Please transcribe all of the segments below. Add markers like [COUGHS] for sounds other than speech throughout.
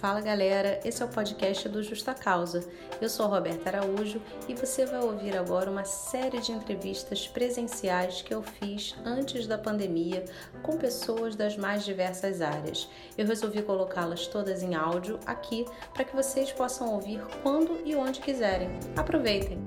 Fala galera, esse é o podcast do Justa Causa. Eu sou Roberta Araújo e você vai ouvir agora uma série de entrevistas presenciais que eu fiz antes da pandemia com pessoas das mais diversas áreas. Eu resolvi colocá-las todas em áudio aqui para que vocês possam ouvir quando e onde quiserem. Aproveitem!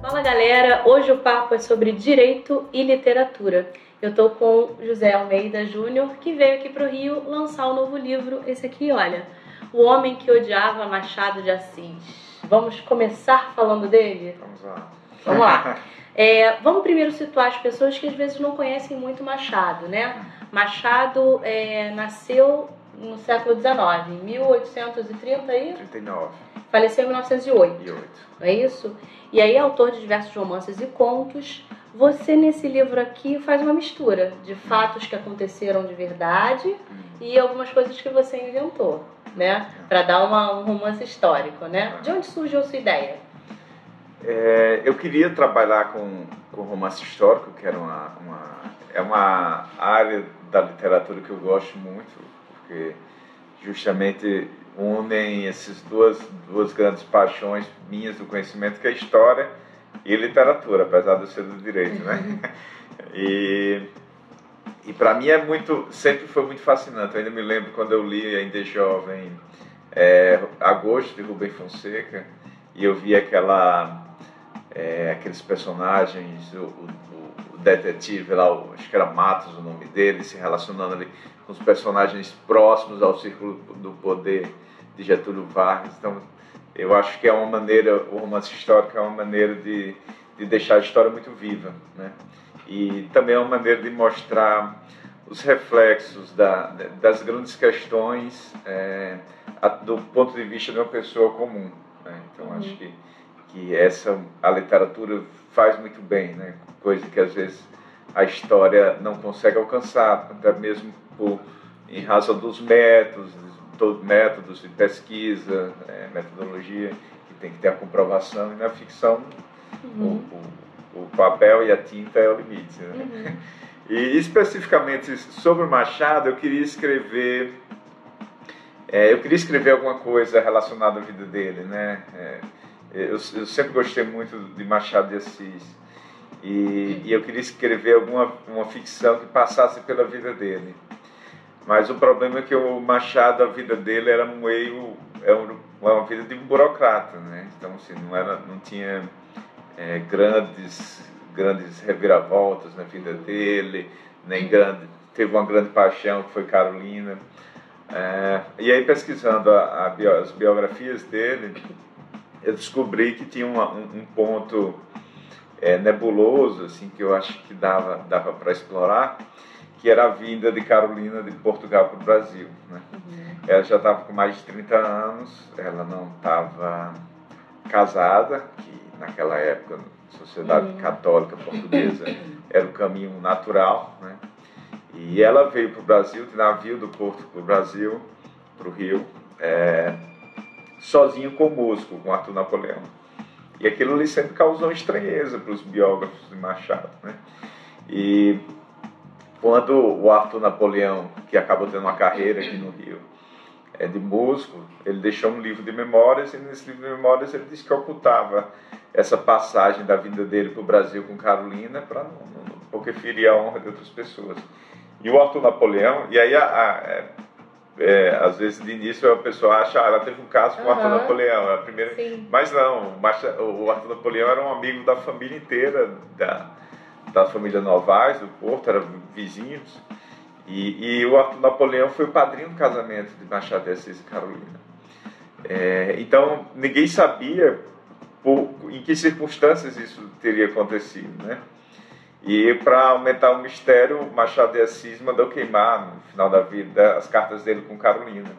Fala galera, hoje o papo é sobre direito e literatura. Eu tô com José Almeida Júnior, que veio aqui pro Rio lançar o um novo livro, esse aqui, olha, O Homem que Odiava Machado de Assis. Vamos começar falando dele? Vamos lá. Vamos lá. [LAUGHS] É, vamos primeiro situar as pessoas que às vezes não conhecem muito Machado, né? Machado é, nasceu no século XIX, em 1830 e... 39. Faleceu em 1908. E 8. Não é isso? E aí é autor de diversos romances e contos. Você, nesse livro aqui, faz uma mistura de fatos que aconteceram de verdade e algumas coisas que você inventou, né? Para dar uma, um romance histórico, né? De onde surgiu a sua ideia? É, eu queria trabalhar com, com romance histórico, que era uma, uma, é uma área da literatura que eu gosto muito, porque justamente unem essas duas, duas grandes paixões minhas do conhecimento, que é a história e literatura, apesar de eu ser do direito, né? [LAUGHS] E, e para mim é muito, sempre foi muito fascinante. Eu ainda me lembro quando eu li, ainda jovem, é, Agosto, de Rubem Fonseca, e eu vi aquela, é, aqueles personagens, o, o, o detetive lá, o, acho que era Matos o nome dele, se relacionando ali com os personagens próximos ao círculo do poder de Getúlio Vargas. Então, eu acho que é uma maneira, o romance histórico é uma maneira de, de deixar a história muito viva, né? E também é uma maneira de mostrar os reflexos da, das grandes questões é, do ponto de vista de uma pessoa comum. Né? Então, uhum. acho que, que essa a literatura faz muito bem, né? Coisa que às vezes a história não consegue alcançar, até mesmo por, em razão dos métodos, todo, métodos de pesquisa, é, metodologia, que tem que ter a comprovação, e na ficção uhum. o, o, o, papel e a tinta é o limite. Né? Uhum. [LAUGHS] E especificamente sobre o Machado, eu queria escrever. É, eu queria escrever alguma coisa relacionada à vida dele, né? É, eu, eu, sempre gostei muito de Machado de Assis e, e eu queria escrever alguma uma ficção que passasse pela vida dele. Mas o problema é que o Machado, a vida dele era meio é uma vida de um burocrata, né? Então assim, não era, não tinha é, grandes grandes reviravoltas na vida dele, nem grande teve uma grande paixão que foi Carolina. É, e aí pesquisando a, a bio, as biografias dele, eu descobri que tinha uma, um, um, ponto é, nebuloso assim que eu acho que dava dava para explorar que era a vinda de Carolina de Portugal para o Brasil. Né? Uhum. Ela já estava com mais de 30 anos, ela não estava casada, que naquela época, na sociedade uhum. católica portuguesa, [COUGHS] era o caminho natural. Né? E ela veio para o Brasil, de navio do Porto para o Brasil, para o Rio, é, sozinho com o músico, com Arthur Napoleão. E aquilo ali sempre causou estranheza para os biógrafos de Machado. Né? E quando o Arthur Napoleão, que acabou tendo uma carreira aqui no Rio, é de músico, ele deixou um livro de memórias e nesse livro de memórias ele disse que ocultava essa passagem da vida dele para o Brasil com Carolina, para não, não, porque feria a honra de outras pessoas. E o Arthur Napoleão, e aí a, a, é, é, às vezes de início a pessoa acha, ah, ela teve um caso com o Arthur Napoleão, é a primeira, Sim. mas não, o Arthur Napoleão era um amigo da família inteira da da família Novaes, do Porto, eram vizinhos. E, e, o Arthur Napoleão foi o padrinho do casamento de Machado de Assis e Carolina. É, então, ninguém sabia por, em que circunstâncias isso teria acontecido, né? E para aumentar o mistério, Machado de Assis mandou queimar, no final da vida, as cartas dele com Carolina.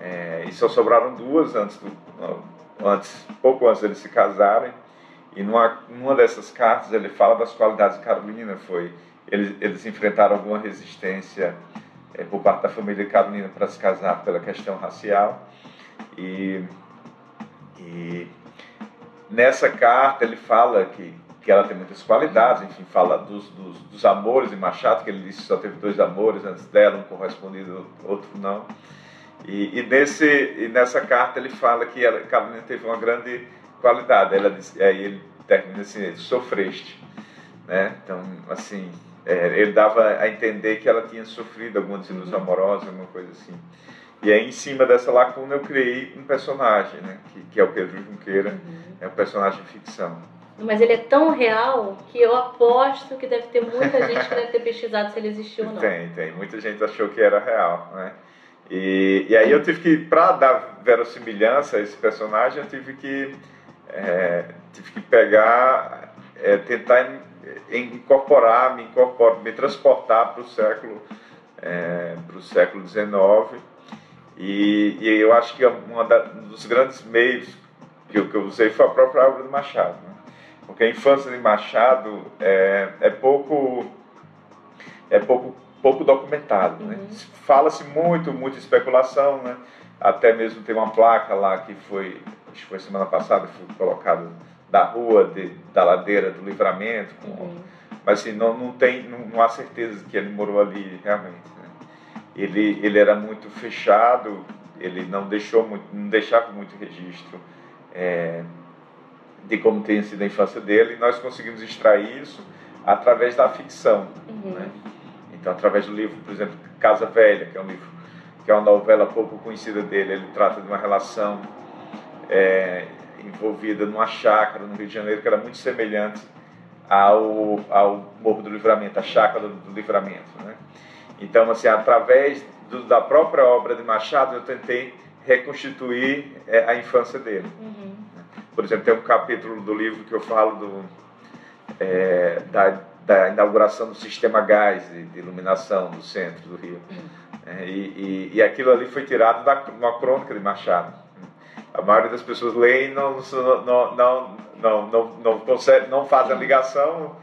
É, e só sobraram duas antes, do, antes pouco antes deles se casarem. E numa, numa dessas cartas ele fala das qualidades de Carolina, foi eles, eles enfrentaram alguma resistência é, por parte da família de Carolina para se casar pela questão racial. E, e nessa carta ele fala que que ela tem muitas qualidades, enfim, fala dos, dos, dos, amores de Machado, que ele disse que só teve dois amores antes dela, um correspondido, outro não. E, e, nesse, e nessa carta ele fala que ela, Carolina teve uma grande qualidade. Ela diz, aí ele termina assim, sofreste. Né? Então, assim, é, ele dava a entender que ela tinha sofrido alguma desilusão amorosa, alguma coisa assim. E aí, em cima dessa lacuna, eu criei um personagem, né? que, que é o Pedro Junqueira, uhum. é um personagem ficção. Mas ele é tão real que eu aposto que deve ter muita gente que deve ter pesquisado se ele existiu ou não. Tem, tem. Muita gente achou que era real, né? E, e aí eu tive que, para dar verossimilhança a esse personagem, eu tive que, é, tive que pegar, é, tentar incorporar, me incorporar, me transportar para o século, é, para o século XIX e, e eu acho que da, um dos grandes meios que eu, que eu usei foi a própria obra do Machado. Né? Porque a infância de Machado é, é pouco é pouco pouco documentado, né? Uhum. Fala-se muito, muita especulação, né? Até mesmo tem uma placa lá que foi, acho que foi semana passada, foi colocada da rua, de, da ladeira do Livramento, com, uhum. mas assim, não, não tem, não, não, há certeza que ele morou ali realmente ele, ele era muito fechado, ele não deixou muito, não deixava muito registro é, de como tem sido a infância dele, e nós conseguimos extrair isso através da ficção. Uhum. Né? Então, através do livro, por exemplo, Casa Velha, que é um livro, que é uma novela pouco conhecida dele, ele trata de uma relação é, envolvida numa chácara no Rio de Janeiro que era muito semelhante ao, ao Morro do Livramento, a chácara do, do Livramento. Né? Então, assim, através do, da própria obra de Machado, eu tentei reconstituir é, a infância dele. Uhum. Por exemplo, tem um capítulo do livro que eu falo do, é, da, da, inauguração do sistema gás de, de, iluminação do centro do Rio. Uhum. É, e, e, e, aquilo ali foi tirado da uma crônica de Machado. A maioria das pessoas leem e não, não, não, não, não, não, não, consegue, não fazem a ligação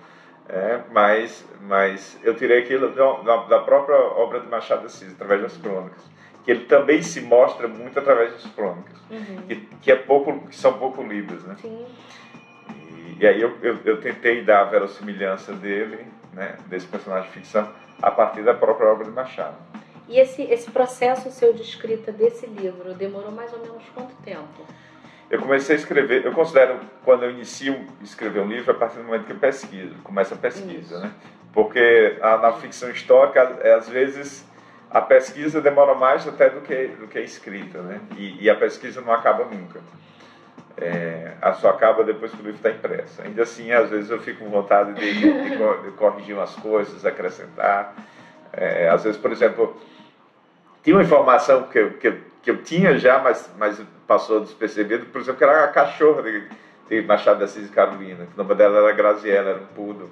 é, mas, mas eu tirei aquilo da, da própria obra de Machado de Assis, através das crônicas, que ele também se mostra muito através das crônicas, uhum. que, que, é pouco, que são pouco lidas, né? Sim. E, e aí eu, eu, eu, tentei dar a verossimilhança dele, né, desse personagem de ficção, a partir da própria obra de Machado. E esse, esse processo seu de escrita desse livro demorou mais ou menos quanto tempo? eu comecei a escrever, eu considero quando eu inicio escrever um livro a partir do momento que eu pesquiso, começa a pesquisa, Isso. né? Porque a, na ficção histórica, é, às vezes, a pesquisa demora mais até do que, do que a escrita, né? E, e a pesquisa não acaba nunca. É, a só acaba depois que o livro está impresso. Ainda assim, às vezes eu fico com vontade de, de, de corrigir umas coisas, acrescentar. É, às vezes, por exemplo, tinha uma informação que eu, que que eu tinha já, mas, mas passou despercebido, por exemplo, que era a cachorra de, de Machado de Assis e Carolina, o nome dela era Graziella, era um pudo.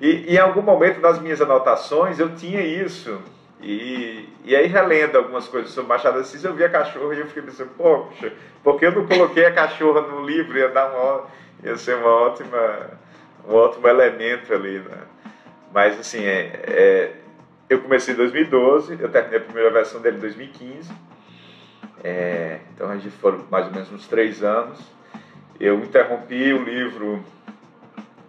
E, e, em algum momento nas minhas anotações eu tinha isso. E, e aí, relendo algumas coisas sobre Machado de Assis, eu vi a cachorra e eu fiquei pensando, poxa, porque eu não coloquei a cachorra no livro? Ia, dar uma, ia ser uma ótima, um ótimo elemento ali, né? Mas, assim, é, é, eu comecei em 2012, eu terminei a primeira versão dele em 2015. É, então a gente foram mais ou menos uns três anos. Eu interrompi o livro,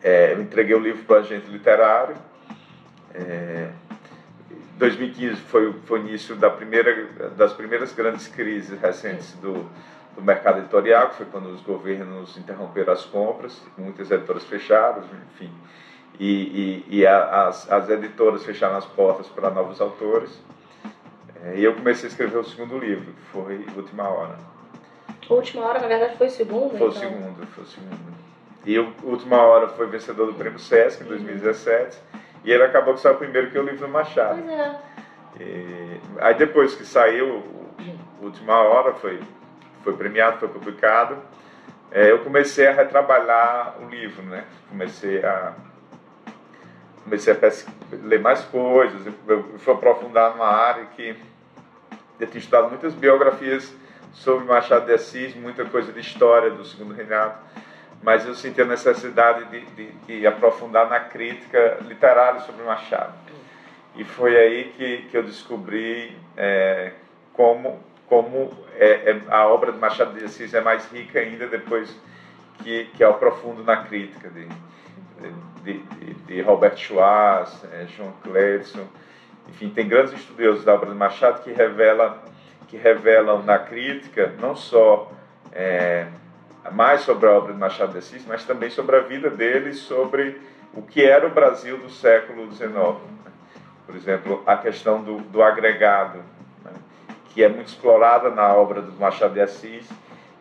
é, eu entreguei o livro para o agente literário. É, 2015 foi, foi o início da primeira, das primeiras grandes crises recentes do, do mercado editorial, que foi quando os governos interromperam as compras, muitas editoras fecharam, enfim. E, e, e a, as, as editoras fecharam as portas para novos autores. É, e eu comecei a escrever o segundo livro, que foi Última Hora. Última Hora, na verdade, foi o segundo? Foi então. o segundo, foi o segundo. E o Última Hora foi vencedor do Prêmio Sesc em 2017. Uhum. E ele acabou que saiu primeiro que o livro Machado. Pois é. E, aí depois que saiu Última Hora, foi, foi premiado, foi publicado, é, eu comecei a retrabalhar o livro, né? Comecei a comecei a ler mais coisas, eu fui aprofundar numa área que eu tinha estudado muitas biografias sobre Machado de Assis, muita coisa de história do segundo reinado, mas eu senti a necessidade de, de, de aprofundar na crítica literária sobre Machado. E foi aí que, que eu descobri é, como, como é, é, a obra de Machado de Assis é mais rica ainda depois que, que aprofundo na crítica de, de, de, Robert Schwartz, é, João Cledson, enfim, tem grandes estudiosos da obra de Machado que revelam, que revelam na crítica não só é, mais sobre a obra de Machado de Assis, mas também sobre a vida dele, sobre o que era o Brasil do século XIX. Por exemplo, a questão do, do agregado, né, que é muito explorada na obra do Machado de Assis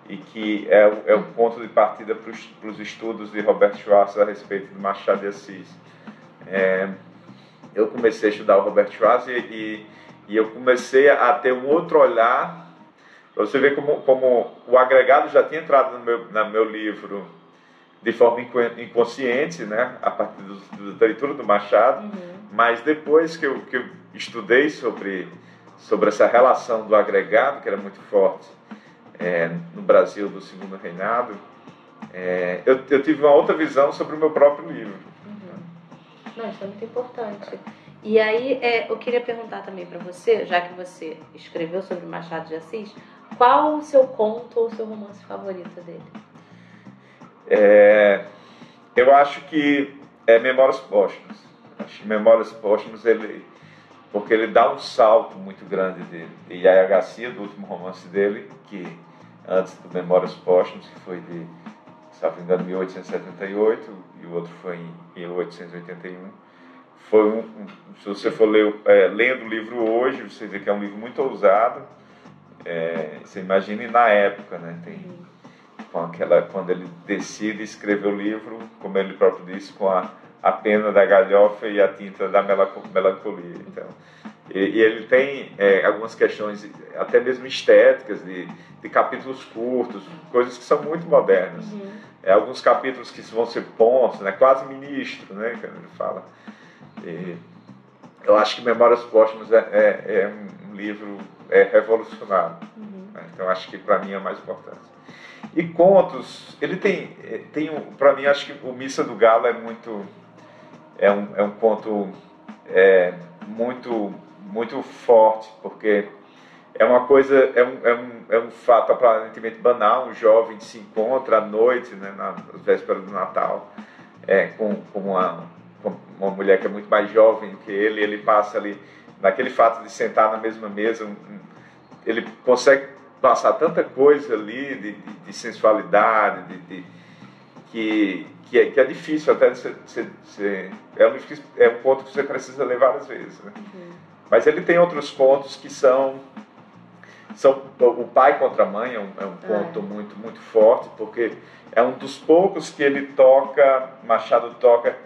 e que é, é o ponto de partida para os estudos de Roberto Schwartz a respeito do Machado de Assis. É, eu comecei a estudar o Roberto Schwartz e, e, e eu comecei a ter um outro olhar você vê como, como o agregado já tinha entrado no meu, no meu livro de forma inconsciente, né, a partir do, do, da leitura do Machado, uhum. mas depois que eu, que eu estudei sobre, sobre essa relação do agregado, que era muito forte é, no Brasil do Segundo Reinado, é, eu, eu, tive uma outra visão sobre o meu próprio livro. Uhum. Não, isso é muito importante. E aí, é, eu queria perguntar também para você, já que você escreveu sobre Machado de Assis, qual o seu conto ou o seu romance favorito dele? É, eu acho que é Memórias Póstumas. Acho que Memórias Póstumas, ele, porque ele dá um salto muito grande de, de Yaya Garcia, do último romance dele, que antes do Memórias Póstumas, que foi de, me engano, 1878, e o outro foi em 1881. Foi um, um se você for ler, é, lendo o livro hoje, você vê que é um livro muito ousado, é, você imagine na época, né? Tem, com aquela, quando ele decide escrever o livro, como ele próprio disse, com a, a pena da galhofa e a tinta da melancolia. Então, e, e ele tem é, algumas questões, até mesmo estéticas, de, de capítulos curtos, coisas que são muito modernas. Uhum. É, alguns capítulos que vão ser pontos, né? quase ministro, né? quando ele fala. E eu acho que Memórias Póstumas é, é, é um livro é revolucionário. Uhum. Né? Então acho que para mim é mais importante. E contos, ele tem, eh, tem um, para mim acho que o Missa do Galo é muito, é um, é um conto é, muito, muito forte, porque é uma coisa, é um, é um, é um fato aparentemente banal, um jovem se encontra à noite, né, na véspera do Natal, é, com, com, uma, com uma mulher que é muito mais jovem que ele, ele passa ali naquele fato de sentar na mesma mesa, um, ele consegue passar tanta coisa ali de, de, de sensualidade, de, de, que, que, é, que é difícil até de ser, ser, ser é, um, é um ponto que você precisa ler várias vezes. Né? Uhum. Mas ele tem outros pontos que são são o pai contra a mãe é um, é um ponto é. muito muito forte porque é um dos poucos que ele toca Machado toca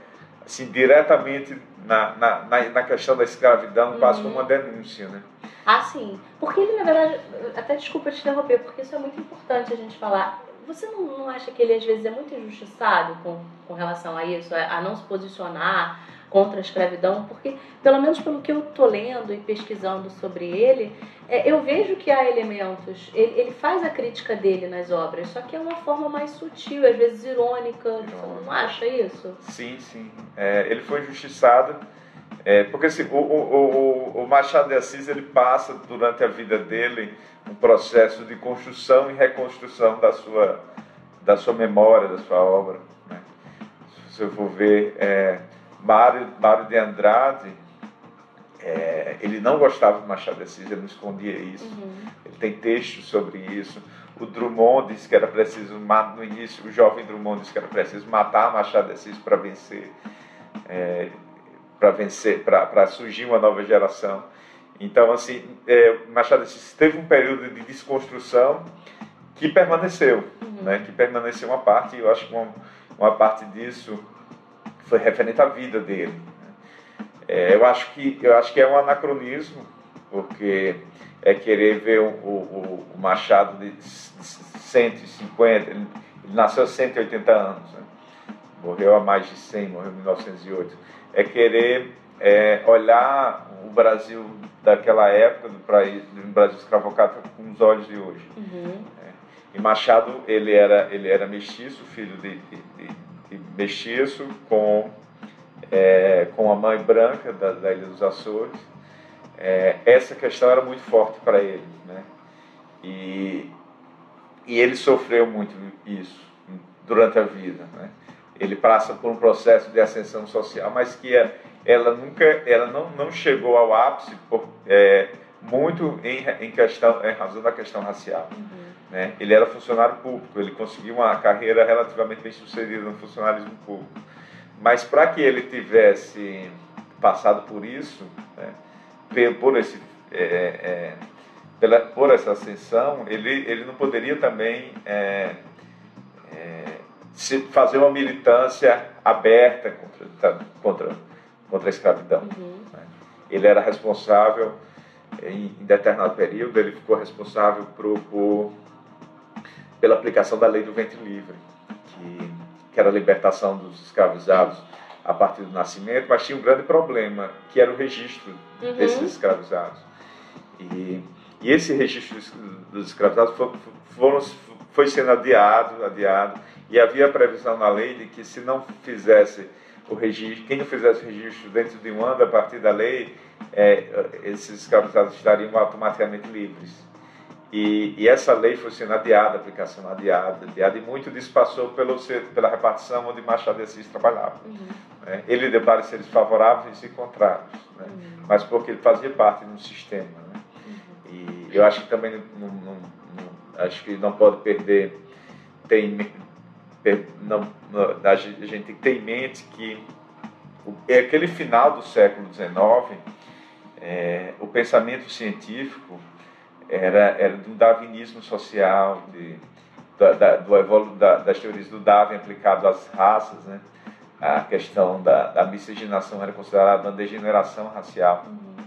assim diretamente na, na, na, questão da escravidão, uhum. quase como uma denúncia, né? Ah, sim. Porque ele, na verdade, até desculpa te interromper, porque isso é muito importante a gente falar. Você não, não acha que ele, às vezes, é muito injustiçado com, com relação a isso, a, a não se posicionar contra a escravidão, porque, pelo menos pelo que eu estou lendo e pesquisando sobre ele, é, eu vejo que há elementos. Ele, ele, faz a crítica dele nas obras, só que é uma forma mais sutil, às vezes irônica. Você não acha isso? Sim, sim. É, ele foi injustiçado. É, porque assim, o, o, o, Machado de Assis ele passa durante a vida dele um processo de construção e reconstrução da sua, da sua memória, da sua obra. Né? Se você for ver, é, Mário, Mário de Andrade, é, ele não gostava de Machado de Assis, ele não escondia isso. Uhum. Ele tem textos sobre isso. O Drummond disse que era preciso, no início, o jovem Drummond disse que era preciso matar Machado de Assis para vencer, é, para vencer, para surgir uma nova geração. Então, assim, é, Machado de Assis teve um período de desconstrução que permaneceu, uhum. né, que permaneceu uma parte, e eu acho que uma, uma parte disso foi referente à vida dele. Né? É, eu, acho que, eu acho que é um anacronismo, porque é querer ver o, o, o Machado de 150, ele, ele nasceu há 180 anos, né? morreu há mais de 100, morreu em 1908. É querer é, olhar o Brasil daquela época, do, do Brasil escravocrata, com os olhos de hoje. Uhum. É. E Machado, ele era, ele era mestiço, filho de, de, de mestiço com, é, com a mãe branca da, da Ilha dos Açores. É, essa questão era muito forte para ele. Né? E, e ele sofreu muito isso durante a vida. Né? Ele passa por um processo de ascensão social, mas que é, ela nunca, ela não, não chegou ao ápice por, é, muito em, em, questão, em razão da questão racial. Uhum. Né? Ele era funcionário público, ele conseguiu uma carreira relativamente bem sucedida no funcionalismo público. Mas para que ele tivesse passado por isso, né, por, esse, é, é, pela, por essa ascensão, ele, ele não poderia também é, é se, fazer uma militância aberta contra, contra, contra a escravidão. Uhum. Né? Ele era responsável, em, em, determinado período, ele ficou responsável por, por, pela aplicação da lei do ventre livre, que, que era a libertação dos escravizados a partir do nascimento, mas tinha um grande problema, que era o registro uhum. desses escravizados. E, e esse registro dos escravizados foi, foram, foi sendo adiado, adiado, e havia a previsão na lei de que se não fizesse o registro, quem não fizesse o registro dentro de um ano a partir da lei, é, esses escravizados estariam automaticamente livres. E, e, essa lei foi sendo adiada, aplicação adiada, adiada, e muito disso passou pelo, pela repartição onde Machado Assis trabalhava. Uhum. Né? Ele deu pareceres favoráveis e contrários, né? uhum. mas porque ele fazia parte de um sistema. Né? Uhum. E eu acho que também não, não, não, acho que não pode perder, tem, per, não, a gente tem que ter em mente que é aquele final do século XIX, é, o pensamento científico era, era do darwinismo social, de, da, da, do da, das teorias do Darwin aplicado às raças, né? a questão da, da miscigenação era considerada uma degeneração racial. Uhum.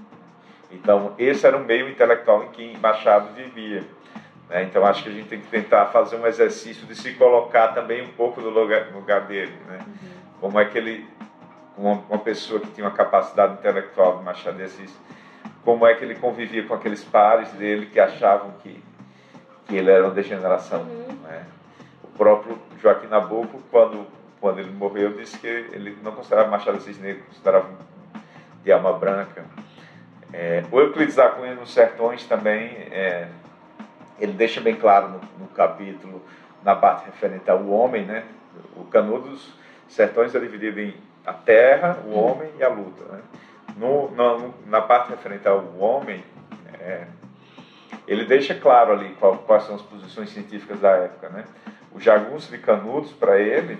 Então, esse era o meio intelectual em que Machado vivia. Né? Então, acho que a gente tem que tentar fazer um exercício de se colocar também um pouco no lugar, no lugar dele. Né? Uhum. Como é que ele, uma, uma pessoa que tinha uma capacidade intelectual de Machado Assis, como é que ele convivia com aqueles pares dele que achavam que, que ele era uma degeneração. Uhum. Né? O próprio Joaquim Nabuco, quando, quando ele morreu, disse que ele não considerava Machado de Assis negro, considerava de alma branca. É, o Euclides da Cunha nos Sertões também, é, ele deixa bem claro no, no, capítulo, na parte referente ao homem, né? o Canudo dos Sertões é dividido em a terra, o uhum. homem e a luta. Né? No, no, na parte referente ao homem, é, ele deixa claro ali qual, quais são as posições científicas da época. Né? O jagunço de Canudos, para ele,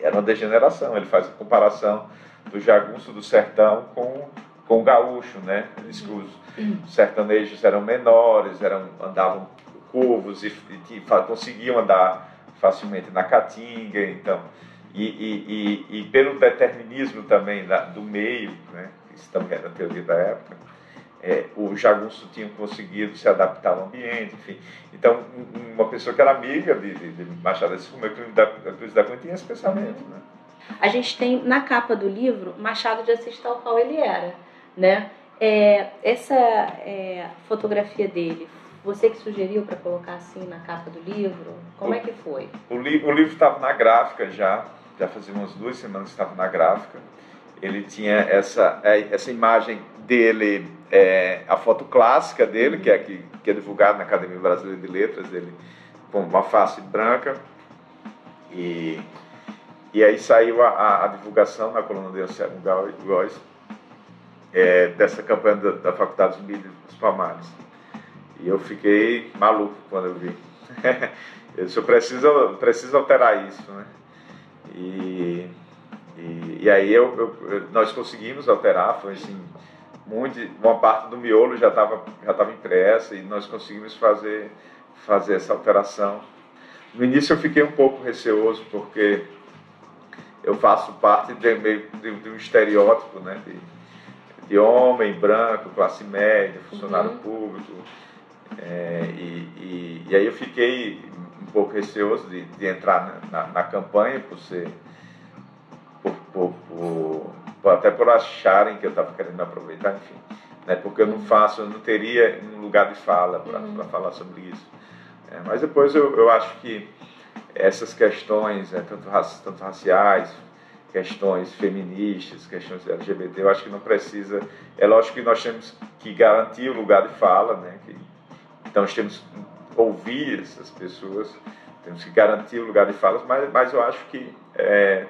era uma degeneração. Ele faz a comparação do jagunço do sertão com, com o gaúcho. Né? Ele diz que os sertanejos eram menores, eram, andavam curvos e, e, e conseguiam andar facilmente na caatinga. Então, e, e, e, e pelo determinismo também da, do meio, né, isso também era a teoria da época, é, o jagunço tinha conseguido se adaptar ao ambiente, enfim. Então, uma pessoa que era amiga de, de, de Machado de Assis, como da Cruz da Cunha, tinha esse pensamento. Né? A gente tem na capa do livro Machado de Assis tal qual ele era, né? É, essa é, fotografia dele você que sugeriu para colocar assim na capa do livro? Como o, é que foi? O, li, o livro estava na gráfica já, já fazia umas duas semanas que estava na gráfica. Ele tinha essa, é, essa imagem dele, é, a foto clássica dele, que é, que, que é divulgada na Academia Brasileira de Letras, ele com uma face branca. E, e aí saiu a, a, a divulgação na coluna de Anselmo Góes é, dessa campanha da, da Faculdade de Mídia dos Palmares. E eu fiquei maluco quando eu vi. [LAUGHS] eu preciso, preciso alterar isso, né? E, e, e aí eu, eu, nós conseguimos alterar, foi assim, muito, uma parte do miolo já estava já tava impressa e nós conseguimos fazer, fazer essa alteração. No início eu fiquei um pouco receoso porque eu faço parte de, de, de um estereótipo né, de, de homem branco, classe média, funcionário uhum. público. É, e, e, e, aí eu fiquei pouco receoso de, de entrar na, na, campanha por ser por, por, por, até por acharem que eu estava querendo aproveitar, enfim, né, porque eu não faço, eu não teria um lugar de fala para uhum. falar sobre isso. É, mas depois eu, eu acho que essas questões, né, tanto, tanto raciais, questões feministas, questões LGBT, eu acho que não precisa. É lógico que nós temos que garantir o lugar de fala, né, que então, nós temos ouvir essas pessoas, temos que garantir o lugar de falas, mas, mas eu acho que é,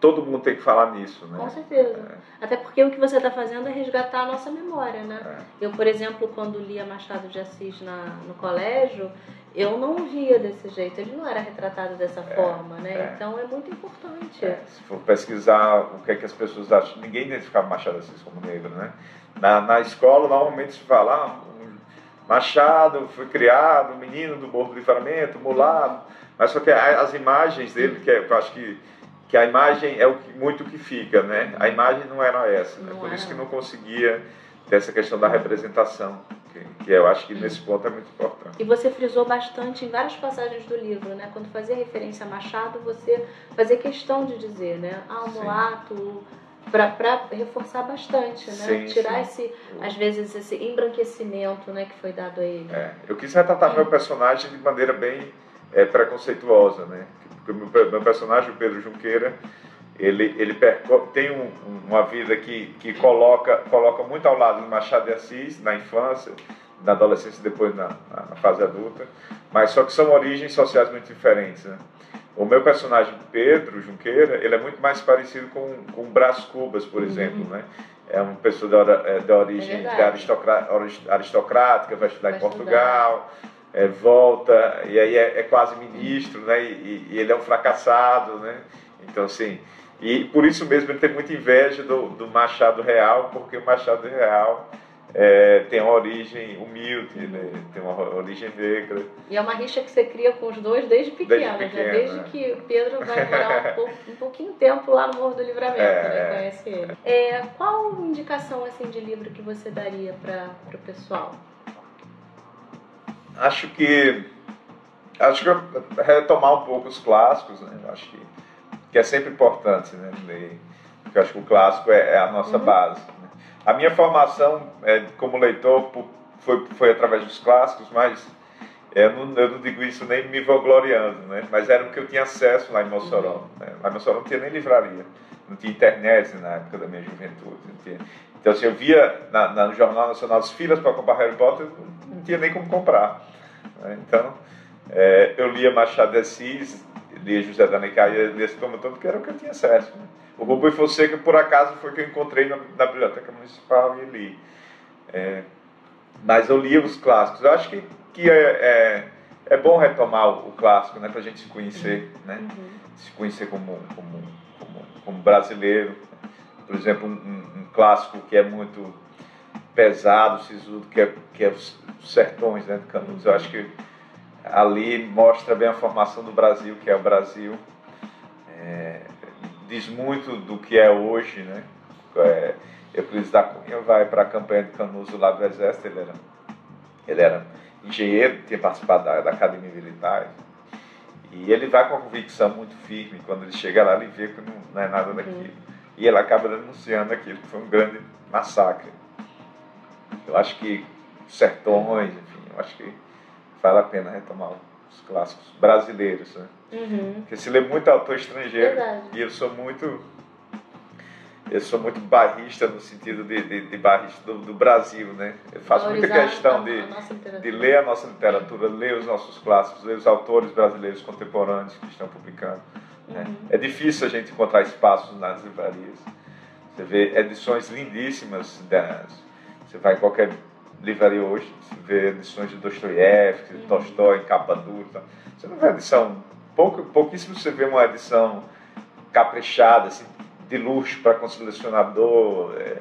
todo mundo tem que falar nisso, né? Com certeza. É. Até porque o que você está fazendo é resgatar a nossa memória, né? É. Eu, por exemplo, quando lia Machado de Assis na, no colégio, eu não via desse jeito, ele não era retratado dessa é, forma, né? É. Então é muito importante. É, se for pesquisar o que é que as pessoas acham, ninguém identificava Machado de Assis como negro, né? Na, na escola, normalmente se fala, ah, Machado foi criado, menino do Morro do Livramento, mulato, mas só que as imagens dele, que eu acho que que a imagem é o que, muito que fica, né? A imagem não era essa, né? por isso que não conseguia ter essa questão da representação, que, que eu acho que nesse ponto é muito importante. E você frisou bastante em várias passagens do livro, né? Quando fazia referência a Machado, você fazia questão de dizer, né? Ah, o mulato, para reforçar bastante, né? Sim, Tirar sim. esse, às vezes, esse embranquecimento, né, que foi dado a ele. É, eu quis retratar meu personagem de maneira bem é, preconceituosa, né? Porque o meu personagem, o Pedro Junqueira, ele, ele tem um, uma vida que, que coloca, coloca muito ao lado do Machado de Assis, na infância, na adolescência e depois na, na, fase adulta, mas só que são origens sociais muito diferentes. Né? O meu personagem, Pedro Junqueira, ele é muito mais parecido com, com Brás Cubas, por uhum. exemplo, né? É uma pessoa da, é, da origem é aristocrática, vai estudar vai em Portugal, é, volta e aí é, é, quase ministro, né? E, e, ele é um fracassado, né? Então assim, e por isso mesmo ele tem muita inveja do, do Machado Real, porque o Machado Real é, tem uma origem humilde, né? tem uma origem negra. E é uma rixa que você cria com os dois desde pequeno, desde, pequeno, né? desde né? que Pedro vai morar um, pouco, um pouquinho tempo lá no Morro do Livramento, é, né? conhece ele. É, qual indicação assim, de livro que você daria para o pessoal? acho que acho que retomar um pouco os clássicos, né? Acho que, que é sempre importante, né? Porque acho que o clássico é, é a nossa uhum. base. A minha formação é, como leitor foi, foi através dos clássicos, mas eu não, eu não digo isso nem me vangloriando, né? Mas era o que eu tinha acesso lá em Mossoró. Uhum. Né? Lá em Mossoró não tinha nem livraria, não tinha internet na época da minha juventude. Então, assim, eu via na, na, no Jornal Nacional as filas para comprar Harry Potter, não tinha nem como comprar. Né? Então, é, eu lia Machado de Assis, lia José da e lia esse todo, que era o que eu tinha acesso. Né? O Rubem Fonseca, por acaso, foi que eu encontrei na, na Biblioteca Municipal e li. É, mas eu lia os clássicos. Eu acho que, que é, é, é bom retomar o, o clássico, né, para a gente se conhecer, né? Uhum. se conhecer como, como, como, como brasileiro. Por exemplo, um, clássico que é muito pesado, sisudo, que é, que é os sertões né, de Canudos. Eu acho que ali mostra bem a formação do Brasil, que é o Brasil. É, diz muito do que é hoje, né? É, Euclides da Cunha vai para a campanha de Canudos lá do Exército, ele era, ele era engenheiro, tinha participado da, da Academia Militar. E ele vai com a convicção muito firme. Quando ele chega lá, ele vê que não, não é nada daquilo. Uhum e ele acaba denunciando aquilo, que foi um grande massacre. Eu acho que sertões, enfim, eu acho que vale a pena retomar os clássicos brasileiros, né? Uhum. Porque se lê muito autor estrangeiro Verdade. e eu sou muito eu sou muito barrista no sentido de, de, de barrista do, do, Brasil, né? Eu faço muita questão de, de ler a nossa literatura, ler os nossos clássicos, ler os autores brasileiros contemporâneos que estão publicando. Né? Uhum. É difícil a gente encontrar espaços nas livrarias. Você vê edições lindíssimas, das, você vai em qualquer livraria hoje, você vê edições de Dostoiévski. Tolstói, em capa dura. Você não vê edição, pouco, pouquíssimo você vê uma edição caprichada, assim, de luxo para colecionador, é,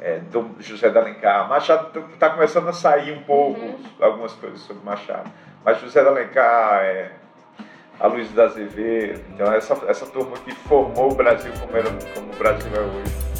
é, do José de Alencar. Machado está começando a sair um pouco uhum. algumas coisas sobre Machado. Mas José de Alencar, é, a Luiz da Azevedo. Então, essa, essa turma que formou o Brasil como, era, como o Brasil é hoje.